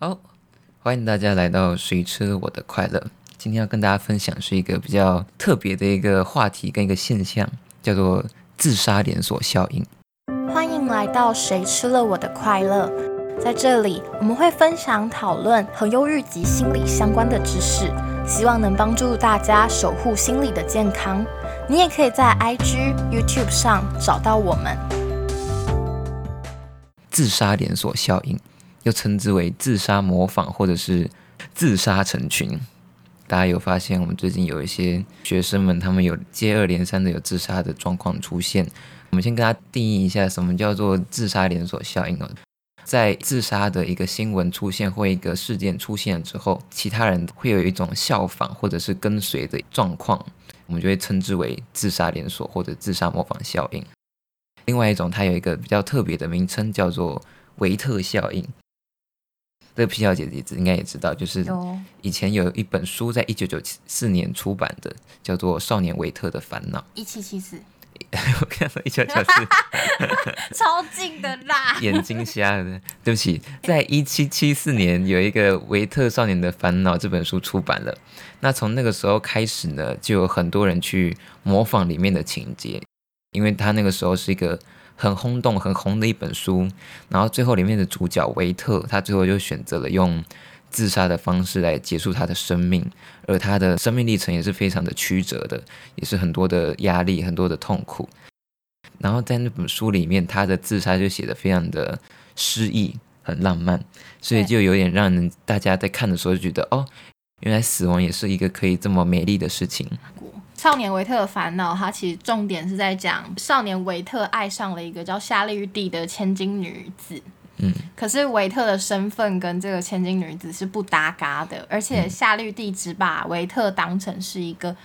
好，欢迎大家来到《谁吃了我的快乐》。今天要跟大家分享是一个比较特别的一个话题跟一个现象，叫做自杀连锁效应。欢迎来到《谁吃了我的快乐》。在这里，我们会分享讨论和忧郁及心理相关的知识，希望能帮助大家守护心理的健康。你也可以在 IG、YouTube 上找到我们。自杀连锁效应。又称之为自杀模仿，或者是自杀成群。大家有发现，我们最近有一些学生们，他们有接二连三的有自杀的状况出现。我们先跟他定义一下，什么叫做自杀连锁效应哦？在自杀的一个新闻出现或一个事件出现之后，其他人会有一种效仿或者是跟随的状况，我们就会称之为自杀连锁或者自杀模仿效应。另外一种，它有一个比较特别的名称，叫做维特效应。这个皮小姐姐应该也知道，就是以前有一本书，在一九九四年出版的，叫做《少年维特的烦恼》。一七七四，我看到一九九四，超近的啦，眼睛瞎了。对不起，在一七七四年有一个《维特少年的烦恼》这本书出版了。那从那个时候开始呢，就有很多人去模仿里面的情节，因为他那个时候是一个。很轰动、很红的一本书，然后最后里面的主角维特，他最后就选择了用自杀的方式来结束他的生命，而他的生命历程也是非常的曲折的，也是很多的压力、很多的痛苦。然后在那本书里面，他的自杀就写的非常的诗意、很浪漫，所以就有点让人大家在看的时候就觉得，哦，原来死亡也是一个可以这么美丽的事情。少年维特的烦恼，它其实重点是在讲少年维特爱上了一个叫夏绿蒂的千金女子。嗯，可是维特的身份跟这个千金女子是不搭嘎的，而且夏绿蒂只把维特当成是一个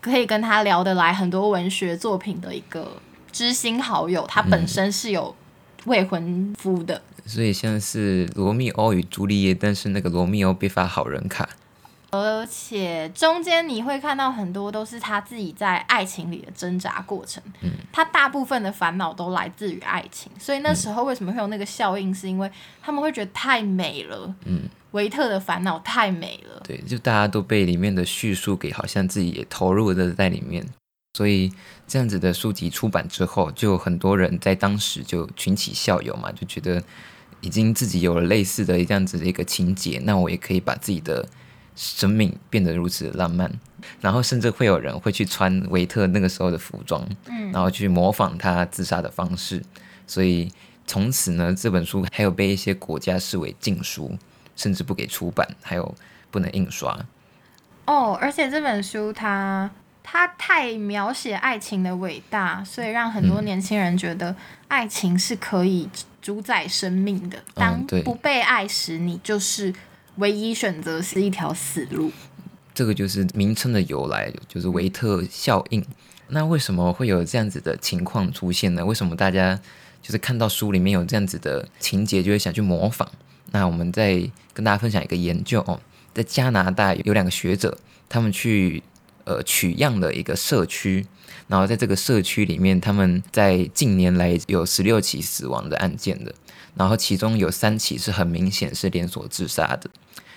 可以跟他聊得来很多文学作品的一个知心好友，他本身是有未婚夫的，所以像是罗密欧与朱丽叶，但是那个罗密欧被发好人卡。而且中间你会看到很多都是他自己在爱情里的挣扎过程，嗯，他大部分的烦恼都来自于爱情，所以那时候为什么会有那个效应，是因为他们会觉得太美了，嗯，维特的烦恼太美了，对，就大家都被里面的叙述给好像自己也投入的在里面，所以这样子的书籍出版之后，就很多人在当时就群起效尤嘛，就觉得已经自己有了类似的这样子的一个情节，那我也可以把自己的。生命变得如此的浪漫，然后甚至会有人会去穿维特那个时候的服装，嗯，然后去模仿他自杀的方式，所以从此呢，这本书还有被一些国家视为禁书，甚至不给出版，还有不能印刷。哦，而且这本书它它太描写爱情的伟大，所以让很多年轻人觉得爱情是可以主宰生命的。当不被爱时，你就是。唯一选择是一条死路，这个就是名称的由来，就是维特效应。那为什么会有这样子的情况出现呢？为什么大家就是看到书里面有这样子的情节，就会想去模仿？那我们再跟大家分享一个研究哦，在加拿大有两个学者，他们去呃取样的一个社区，然后在这个社区里面，他们在近年来有十六起死亡的案件的。然后其中有三起是很明显是连锁自杀的，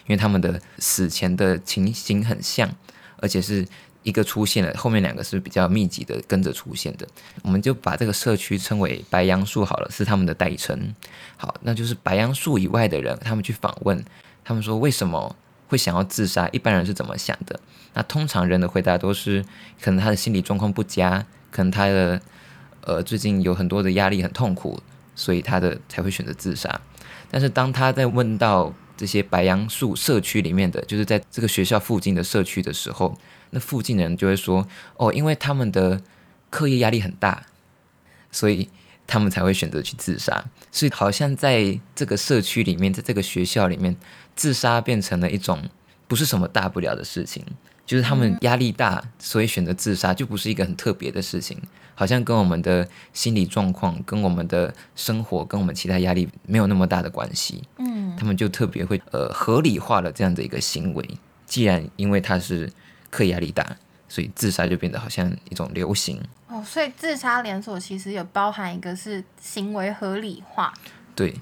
因为他们的死前的情形很像，而且是一个出现了，后面两个是比较密集的跟着出现的。我们就把这个社区称为白杨树好了，是他们的代称。好，那就是白杨树以外的人，他们去访问，他们说为什么会想要自杀？一般人是怎么想的？那通常人的回答都是，可能他的心理状况不佳，可能他的呃最近有很多的压力，很痛苦。所以他的才会选择自杀，但是当他在问到这些白杨树社区里面的，就是在这个学校附近的社区的时候，那附近的人就会说：“哦，因为他们的课业压力很大，所以他们才会选择去自杀。”所以好像在这个社区里面，在这个学校里面，自杀变成了一种不是什么大不了的事情。就是他们压力大，所以选择自杀，就不是一个很特别的事情，好像跟我们的心理状况、跟我们的生活、跟我们其他压力没有那么大的关系。嗯，他们就特别会呃合理化了这样的一个行为。既然因为他是课压力大，所以自杀就变得好像一种流行。哦，所以自杀连锁其实有包含一个是行为合理化。对。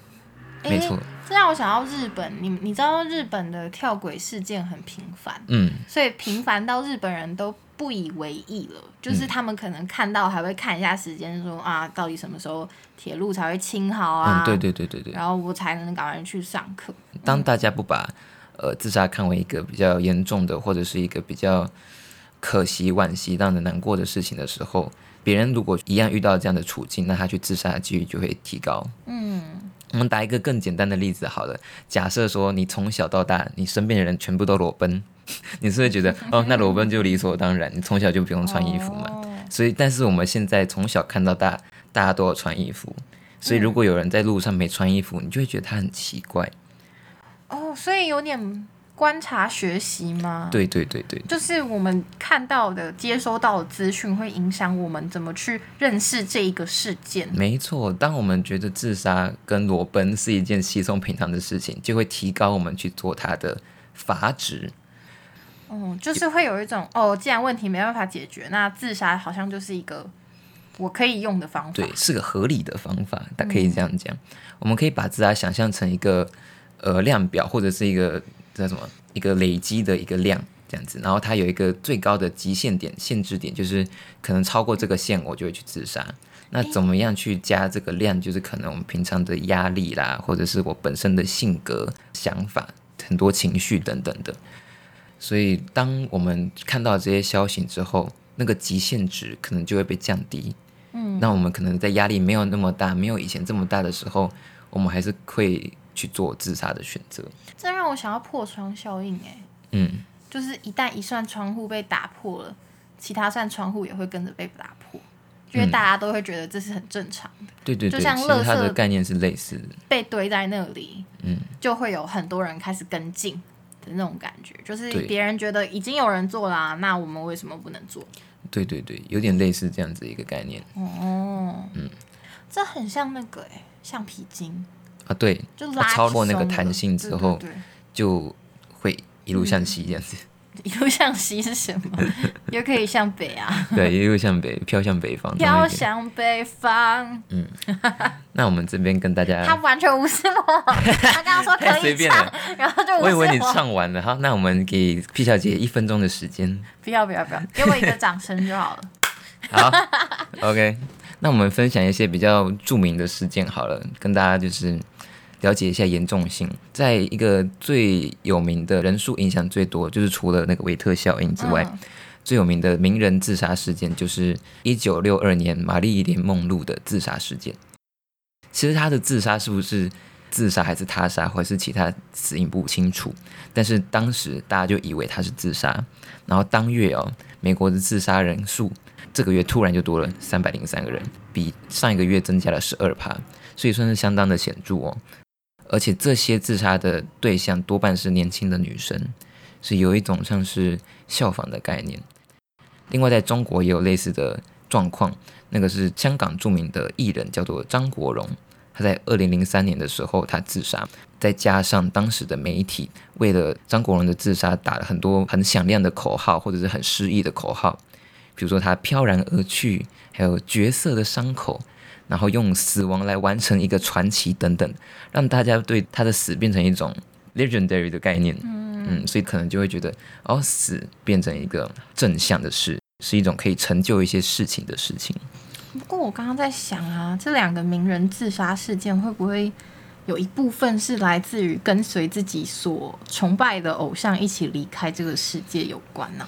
没错。这让我想到日本，你你知道日本的跳轨事件很频繁，嗯，所以频繁到日本人都不以为意了，就是他们可能看到还会看一下时间，说啊，到底什么时候铁路才会清好啊？嗯，对对对对对。然后我才能赶快去上课。当大家不把呃自杀看为一个比较严重的，或者是一个比较可惜、惋惜、让人难过的事情的时候，别人如果一样遇到这样的处境，那他去自杀的几率就会提高。嗯，我们打一个更简单的例子好了，假设说你从小到大，你身边的人全部都裸奔，你是会觉得哦，那裸奔就理所当然，你从小就不用穿衣服嘛。所以，但是我们现在从小看到大，大家都要穿衣服，所以如果有人在路上没穿衣服，你就会觉得他很奇怪。哦，所以有点。观察学习吗？对对对对，就是我们看到的、接收到的资讯，会影响我们怎么去认识这一个事件。没错，当我们觉得自杀跟裸奔是一件稀松平常的事情，就会提高我们去做它的阀值。嗯，就是会有一种哦，既然问题没办法解决，那自杀好像就是一个我可以用的方法。对，是个合理的方法，它可以这样讲。我们可以把自杀想象成一个呃量表，或者是一个。叫什么？一个累积的一个量这样子，然后它有一个最高的极限点、限制点，就是可能超过这个线，我就会去自杀。那怎么样去加这个量？就是可能我们平常的压力啦，或者是我本身的性格、想法、很多情绪等等的。所以，当我们看到这些消息之后，那个极限值可能就会被降低。嗯，那我们可能在压力没有那么大、没有以前这么大的时候，我们还是会。去做自杀的选择，这让我想要破窗效应哎，嗯，就是一旦一扇窗户被打破了，其他扇窗户也会跟着被打破，因为大家都会觉得这是很正常的，对对对，就像垃圾的概念是类似的，被堆在那里，嗯，就会有很多人开始跟进的那种感觉，就是别人觉得已经有人做了，那我们为什么不能做？对对对，有点类似这样子一个概念，哦，嗯，这很像那个哎，橡皮筋。啊，对，就超过那个弹性之后，就会一路向西这样子。一路向西是什么？又可以向北啊？对，一路向北，飘向北方。飘向北方。嗯，那我们这边跟大家，他完全无视我。他刚刚说可以 唱，然后就我以为你唱完了。哈，那我们给 P 小姐一分钟的时间。不要不要不要，给我一个掌声就好了。好，OK。那我们分享一些比较著名的事件好了，跟大家就是了解一下严重性。在一个最有名的人数影响最多，就是除了那个维特效应之外，最有名的名人自杀事件就是一九六二年玛丽莲梦露的自杀事件。其实她的自杀是不是自杀还是他杀，或是其他死因不清楚，但是当时大家就以为她是自杀。然后当月哦，美国的自杀人数。这个月突然就多了三百零三个人，比上一个月增加了十二趴，所以算是相当的显著哦。而且这些自杀的对象多半是年轻的女生，是有一种像是效仿的概念。另外，在中国也有类似的状况，那个是香港著名的艺人叫做张国荣，他在二零零三年的时候他自杀，再加上当时的媒体为了张国荣的自杀打了很多很响亮的口号，或者是很诗意的口号。比如说他飘然而去，还有角色的伤口，然后用死亡来完成一个传奇等等，让大家对他的死变成一种 legendary 的概念。嗯，所以可能就会觉得，哦，死变成一个正向的事，是一种可以成就一些事情的事情。不过我刚刚在想啊，这两个名人自杀事件会不会有一部分是来自于跟随自己所崇拜的偶像一起离开这个世界有关呢？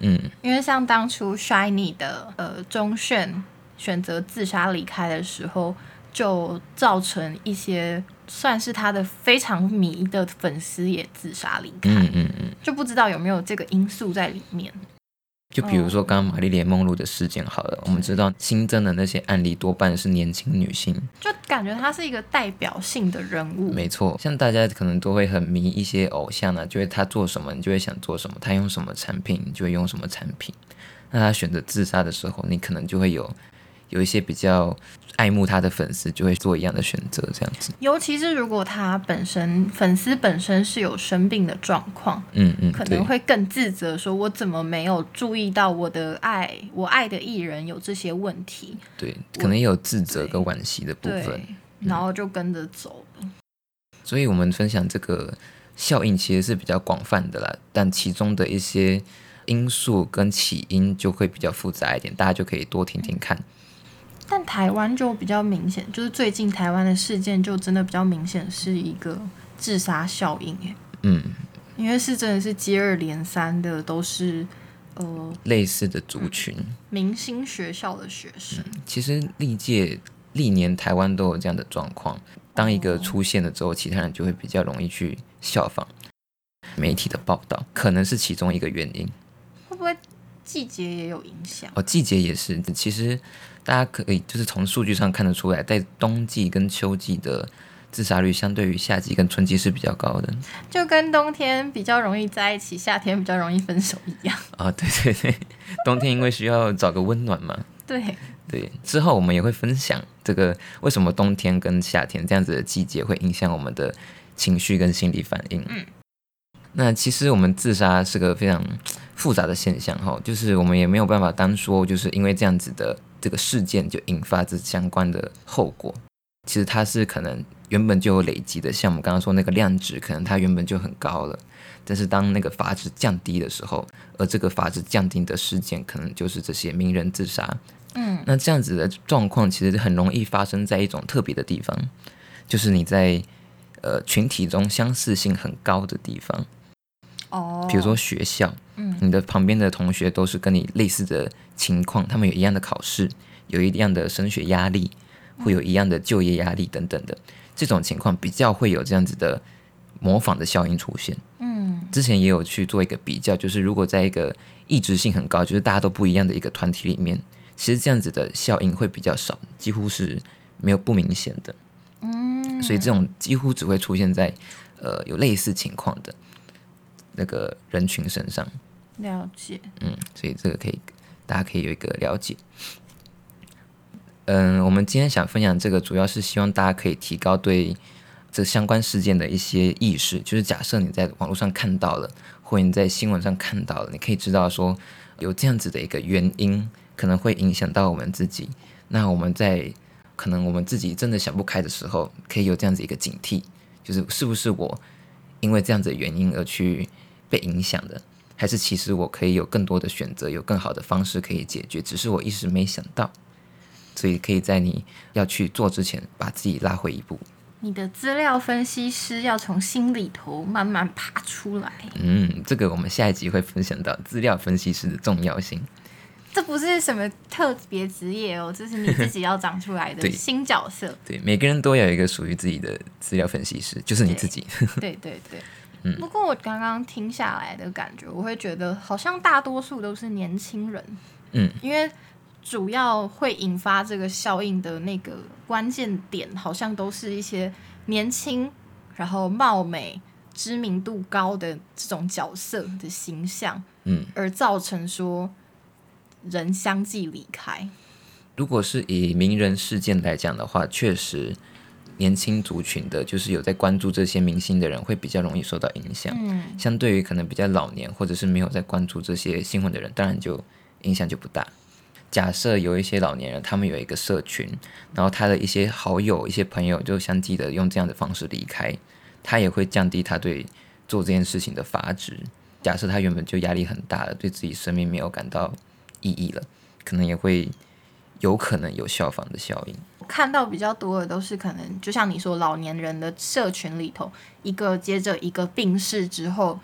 嗯，因为像当初 Shiny 的呃钟铉选择自杀离开的时候，就造成一些算是他的非常迷的粉丝也自杀离开。嗯嗯嗯，就不知道有没有这个因素在里面。就比如说刚刚玛丽莲梦露的事件，好了，我们知道新增的那些案例多半是年轻女性，就感觉她是一个代表性的人物。没错，像大家可能都会很迷一些偶像啊，就会他做什么，你就会想做什么；他用什么产品，你就会用什么产品。那他选择自杀的时候，你可能就会有。有一些比较爱慕他的粉丝就会做一样的选择，这样子。尤其是如果他本身粉丝本身是有生病的状况，嗯嗯，可能会更自责，说我怎么没有注意到我的爱，我爱的艺人有这些问题。对，可能也有自责跟惋惜的部分，然后就跟着走了。所以我们分享这个效应其实是比较广泛的啦，但其中的一些因素跟起因就会比较复杂一点，大家就可以多听听看。但台湾就比较明显，就是最近台湾的事件就真的比较明显是一个自杀效应，嗯，因为是真的是接二连三的都是呃类似的族群，明星学校的学生。其实历届历年台湾都有这样的状况，当一个出现了之后，其他人就会比较容易去效仿。媒体的报道可能是其中一个原因，季节也有影响？哦，季节也是，其实。大家可以就是从数据上看得出来，在冬季跟秋季的自杀率相对于夏季跟春季是比较高的，就跟冬天比较容易在一起，夏天比较容易分手一样。啊，对对对，冬天因为需要找个温暖嘛。对对，之后我们也会分享这个为什么冬天跟夏天这样子的季节会影响我们的情绪跟心理反应。嗯，那其实我们自杀是个非常复杂的现象哈，就是我们也没有办法单说就是因为这样子的。这个事件就引发这相关的后果，其实它是可能原本就有累积的，像我们刚刚说那个量值，可能它原本就很高了，但是当那个阀值降低的时候，而这个阀值降低的事件，可能就是这些名人自杀。嗯，那这样子的状况其实很容易发生在一种特别的地方，就是你在呃群体中相似性很高的地方。哦，比如说学校，嗯，你的旁边的同学都是跟你类似的情况，他们有一样的考试，有一样的升学压力，会有一样的就业压力等等的，这种情况比较会有这样子的模仿的效应出现。嗯，之前也有去做一个比较，就是如果在一个异质性很高，就是大家都不一样的一个团体里面，其实这样子的效应会比较少，几乎是没有不明显的。嗯，所以这种几乎只会出现在呃有类似情况的。那个人群身上，了解，嗯，所以这个可以，大家可以有一个了解。嗯，我们今天想分享这个，主要是希望大家可以提高对这相关事件的一些意识。就是假设你在网络上看到了，或者你在新闻上看到了，你可以知道说有这样子的一个原因，可能会影响到我们自己。那我们在可能我们自己真的想不开的时候，可以有这样子一个警惕，就是是不是我因为这样子的原因而去。被影响的，还是其实我可以有更多的选择，有更好的方式可以解决，只是我一时没想到，所以可以在你要去做之前，把自己拉回一步。你的资料分析师要从心里头慢慢爬出来。嗯，这个我们下一集会分享到资料分析师的重要性。这不是什么特别职业哦，这是你自己要长出来的 新角色。对，每个人都有一个属于自己的资料分析师，就是你自己。对 对对。不过我刚刚听下来的感觉，我会觉得好像大多数都是年轻人，嗯，因为主要会引发这个效应的那个关键点，好像都是一些年轻，然后貌美、知名度高的这种角色的形象，嗯，而造成说人相继离开。如果是以名人事件来讲的话，确实。年轻族群的，就是有在关注这些明星的人，会比较容易受到影响。嗯，相对于可能比较老年或者是没有在关注这些新闻的人，当然就影响就不大。假设有一些老年人，他们有一个社群，然后他的一些好友、一些朋友就相继的用这样的方式离开，他也会降低他对做这件事情的阀值。假设他原本就压力很大了，对自己生命没有感到意义了，可能也会有可能有效仿的效应。看到比较多的都是可能，就像你说，老年人的社群里头，一个接着一个病逝之后，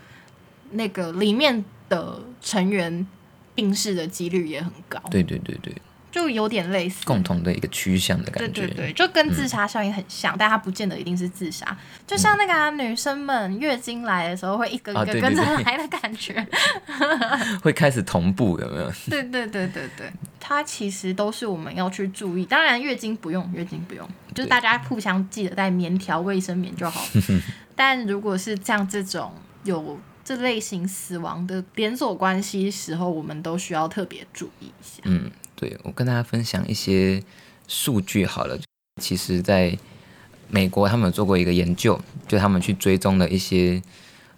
那个里面的成员病逝的几率也很高。对对对对。就有点类似共同的一个趋向的感觉，对对对，就跟自杀效应很像，但它不见得一定是自杀。就像那个女生们月经来的时候会一个一个跟着来的感觉，会开始同步有没有？对对对对对，它其实都是我们要去注意。当然月经不用，月经不用，就是大家互相记得带棉条、卫生棉就好。但如果是像这种有这类型死亡的连锁关系时候，我们都需要特别注意一下。嗯。对我跟大家分享一些数据好了，其实在美国他们有做过一个研究，就他们去追踪了一些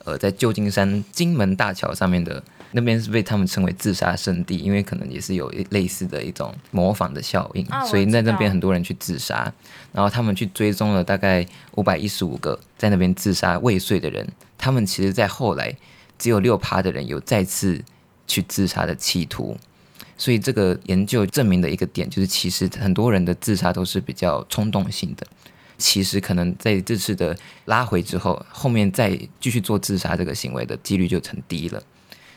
呃在旧金山金门大桥上面的那边是被他们称为自杀圣地，因为可能也是有类似的一种模仿的效应，所以在那边很多人去自杀。然后他们去追踪了大概五百一十五个在那边自杀未遂的人，他们其实在后来只有六趴的人有再次去自杀的企图。所以这个研究证明的一个点就是，其实很多人的自杀都是比较冲动性的。其实可能在这次的拉回之后，后面再继续做自杀这个行为的几率就成低了。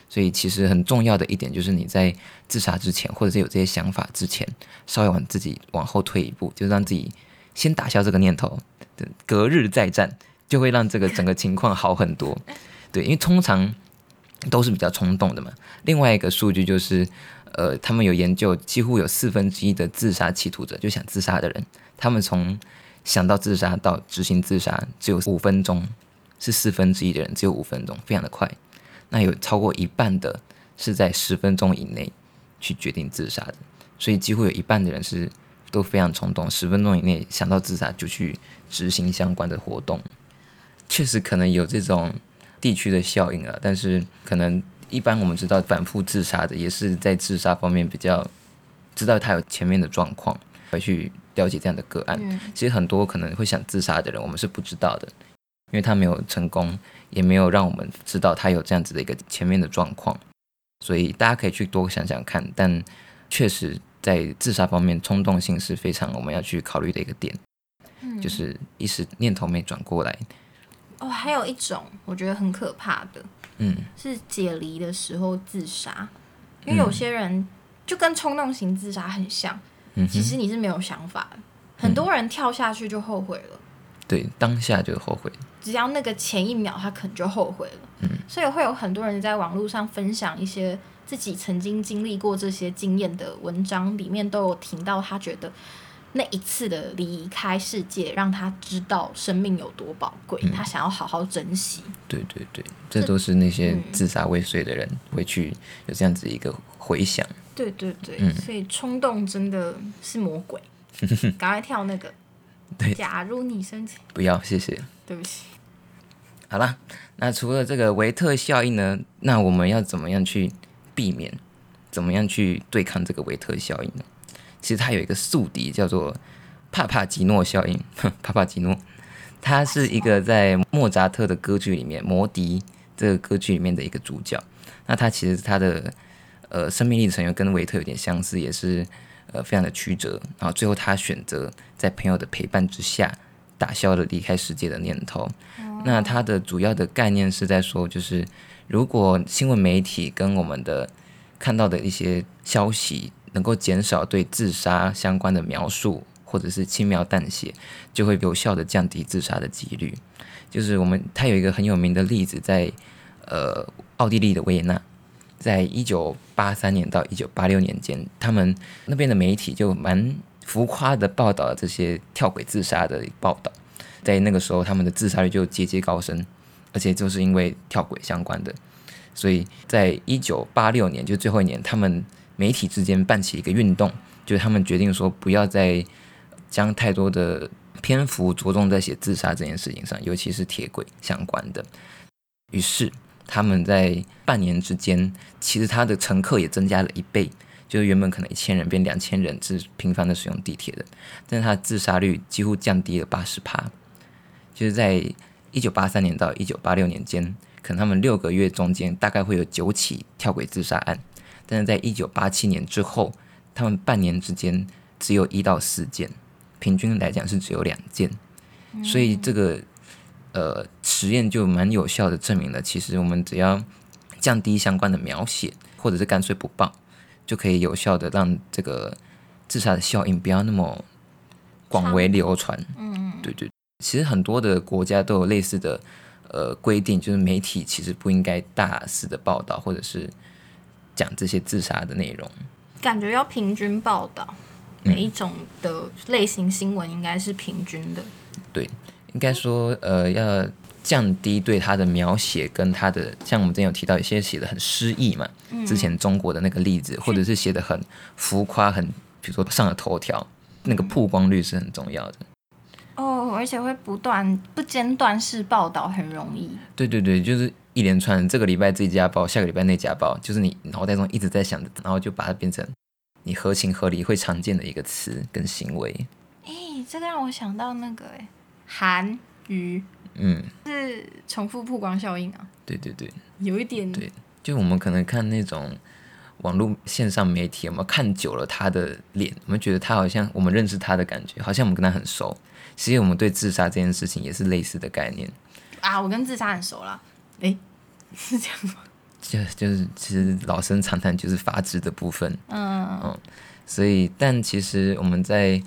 所以其实很重要的一点就是你在自杀之前，或者是有这些想法之前，稍微往自己往后退一步，就让自己先打消这个念头，隔日再战，就会让这个整个情况好很多。对，因为通常都是比较冲动的嘛。另外一个数据就是，呃，他们有研究，几乎有四分之一的自杀企图者，就想自杀的人，他们从想到自杀到执行自杀只有五分钟，是四分之一的人只有五分钟，非常的快。那有超过一半的是在十分钟以内去决定自杀的，所以几乎有一半的人是都非常冲动，十分钟以内想到自杀就去执行相关的活动。确实可能有这种地区的效应啊，但是可能一般我们知道反复自杀的也是在自杀方面比较知道他有前面的状况，会去。了解这样的个案，其实很多可能会想自杀的人，我们是不知道的，因为他没有成功，也没有让我们知道他有这样子的一个前面的状况，所以大家可以去多想想看。但确实，在自杀方面，冲动性是非常我们要去考虑的一个点，嗯就是一时念头没转过来。哦，还有一种我觉得很可怕的，嗯，是解离的时候自杀，因为有些人就跟冲动型自杀很像。嗯其实你是没有想法的，很多人跳下去就后悔了。对，当下就后悔。只要那个前一秒，他可能就后悔了。嗯，所以会有很多人在网络上分享一些自己曾经经历过这些经验的文章，里面都有提到他觉得那一次的离开世界，让他知道生命有多宝贵，他想要好好珍惜。对对对，这都是那些自杀未遂的人会去有这样子一个回想。对对对，所以冲动真的是魔鬼，赶快跳那个。对，假如你生气，不要，谢谢。对不起。好了，那除了这个维特效应呢？那我们要怎么样去避免？怎么样去对抗这个维特效应呢？其实它有一个宿敌，叫做帕帕吉诺效应。帕帕吉诺，他是一个在莫扎特的歌剧里面《魔笛》这个歌剧里面的一个主角。那他其实他的。呃，生命历程又跟维特有点相似，也是呃非常的曲折。然后最后他选择在朋友的陪伴之下，打消了离开世界的念头。那他的主要的概念是在说，就是如果新闻媒体跟我们的看到的一些消息能够减少对自杀相关的描述，或者是轻描淡写，就会有效的降低自杀的几率。就是我们他有一个很有名的例子，在呃奥地利的维也纳。在一九八三年到一九八六年间，他们那边的媒体就蛮浮夸的报道了这些跳轨自杀的报道。在那个时候，他们的自杀率就节节高升，而且就是因为跳轨相关的。所以在一九八六年，就最后一年，他们媒体之间办起一个运动，就是他们决定说不要再将太多的篇幅着重在写自杀这件事情上，尤其是铁轨相关的。于是。他们在半年之间，其实他的乘客也增加了一倍，就是原本可能一千人变两千人是频繁的使用地铁的，但是他自杀率几乎降低了八十趴。就是在一九八三年到一九八六年间，可能他们六个月中间大概会有九起跳轨自杀案，但是在一九八七年之后，他们半年之间只有一到四件，平均来讲是只有两件，所以这个。呃，实验就蛮有效的证明了，其实我们只要降低相关的描写，或者是干脆不报，就可以有效的让这个自杀的效应不要那么广为流传。嗯对对，其实很多的国家都有类似的呃规定，就是媒体其实不应该大肆的报道，或者是讲这些自杀的内容。感觉要平均报道，每一种的类型新闻应该是平均的。对。应该说，呃，要降低对他的描写跟他的，像我们之前有提到一些写的很诗意嘛，之前中国的那个例子，或者是写的很浮夸，很比如说上了头条，那个曝光率是很重要的。哦，而且会不断不间断式报道，很容易。对对对，就是一连串，这个礼拜这家报，下个礼拜那家报，就是你脑袋中一直在想的，然后就把它变成你合情合理会常见的一个词跟行为。哎，这个让我想到那个哎，韩语，嗯，是重复曝光效应啊。对对对，有一点。对，就我们可能看那种网络线上媒体，我们看久了他的脸，我们觉得他好像我们认识他的感觉，好像我们跟他很熟。其实我们对自杀这件事情也是类似的概念啊，我跟自杀很熟了，哎，是这样吗？就就是其实老生常谈就是法治的部分，嗯嗯，所以但其实我们在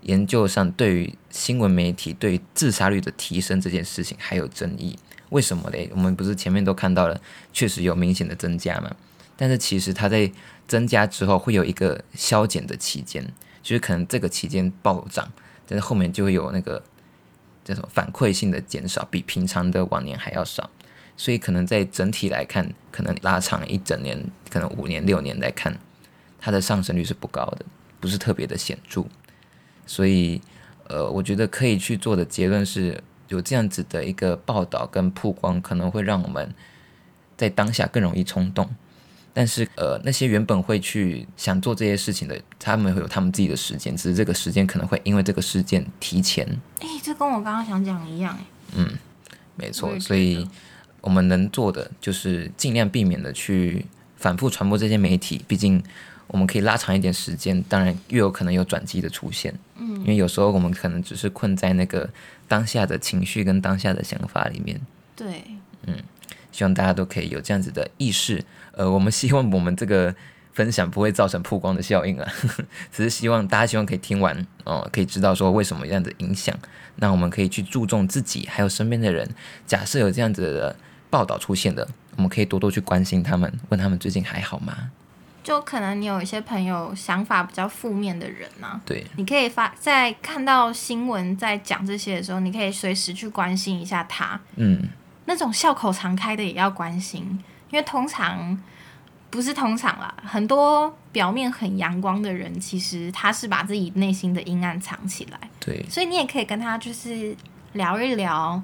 研究上对于新闻媒体对自杀率的提升这件事情还有争议，为什么嘞？我们不是前面都看到了，确实有明显的增加嘛，但是其实它在增加之后会有一个消减的期间，就是可能这个期间暴涨。但是后面就会有那个叫什么反馈性的减少，比平常的往年还要少，所以可能在整体来看，可能拉长一整年，可能五年六年来看，它的上升率是不高的，不是特别的显著。所以，呃，我觉得可以去做的结论是有这样子的一个报道跟曝光，可能会让我们在当下更容易冲动。但是，呃，那些原本会去想做这些事情的，他们会有他们自己的时间，只是这个时间可能会因为这个事件提前。哎，这跟我刚刚想讲一样，哎。嗯，没错，所以我们能做的就是尽量避免的去反复传播这些媒体，毕竟我们可以拉长一点时间，当然越有可能有转机的出现。嗯，因为有时候我们可能只是困在那个当下的情绪跟当下的想法里面。对，嗯。希望大家都可以有这样子的意识，呃，我们希望我们这个分享不会造成曝光的效应啊，只是希望大家希望可以听完哦，可以知道说为什么这样子影响，那我们可以去注重自己还有身边的人。假设有这样子的报道出现的，我们可以多多去关心他们，问他们最近还好吗？就可能你有一些朋友想法比较负面的人呢，对，你可以发在看到新闻在讲这些的时候，你可以随时去关心一下他，嗯。那种笑口常开的也要关心，因为通常不是通常啦，很多表面很阳光的人，其实他是把自己内心的阴暗藏起来。对，所以你也可以跟他就是聊一聊，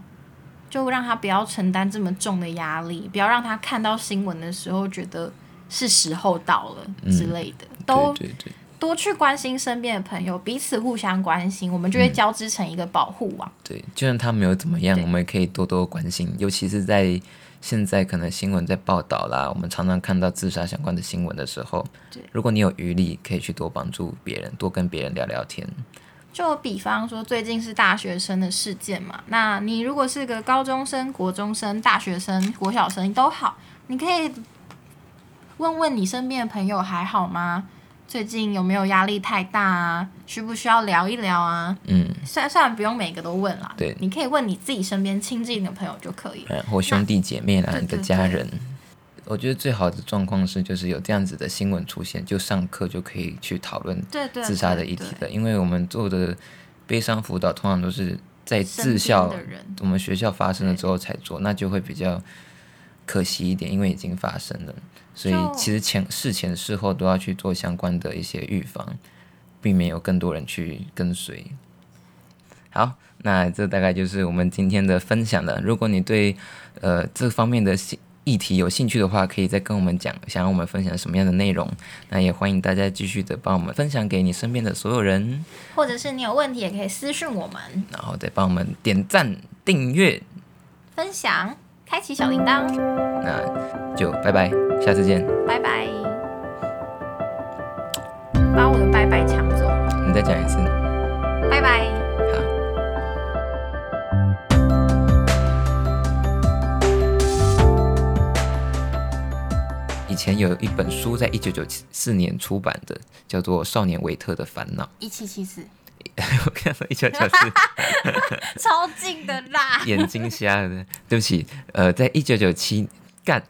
就让他不要承担这么重的压力，不要让他看到新闻的时候觉得是时候到了之类的，都对对。多去关心身边的朋友，彼此互相关心，我们就会交织成一个保护网。对，就算他没有怎么样，我们也可以多多关心。尤其是在现在可能新闻在报道啦，我们常常看到自杀相关的新闻的时候，如果你有余力，可以去多帮助别人，多跟别人聊聊天。就比方说，最近是大学生的事件嘛，那你如果是个高中生、国中生、大学生、国小生都好，你可以问问你身边的朋友还好吗？最近有没有压力太大啊？需不需要聊一聊啊？嗯，虽然虽然不用每个都问啦，对，你可以问你自己身边亲近的朋友就可以了，或兄弟姐妹啦，你的家人。我觉得最好的状况是，就是有这样子的新闻出现，就上课就可以去讨论自杀的议题了。因为我们做的悲伤辅导通常都是在自校，我们学校发生了之后才做，那就会比较可惜一点，因为已经发生了。所以其实前事前事后都要去做相关的一些预防，避免有更多人去跟随。好，那这大概就是我们今天的分享了。如果你对呃这方面的议题有兴趣的话，可以再跟我们讲，想让我们分享什么样的内容。那也欢迎大家继续的帮我们分享给你身边的所有人，或者是你有问题也可以私信我们，然后再帮我们点赞、订阅、分享。开启小铃铛，那就拜拜，下次见。拜拜，把我的拜拜抢走。你再讲一次。拜拜。好。以前有一本书，在一九九四年出版的，叫做《少年维特的烦恼》。一七七四。我看到一九九四，超近的啦！眼睛瞎了，对不起。呃，在一九九七干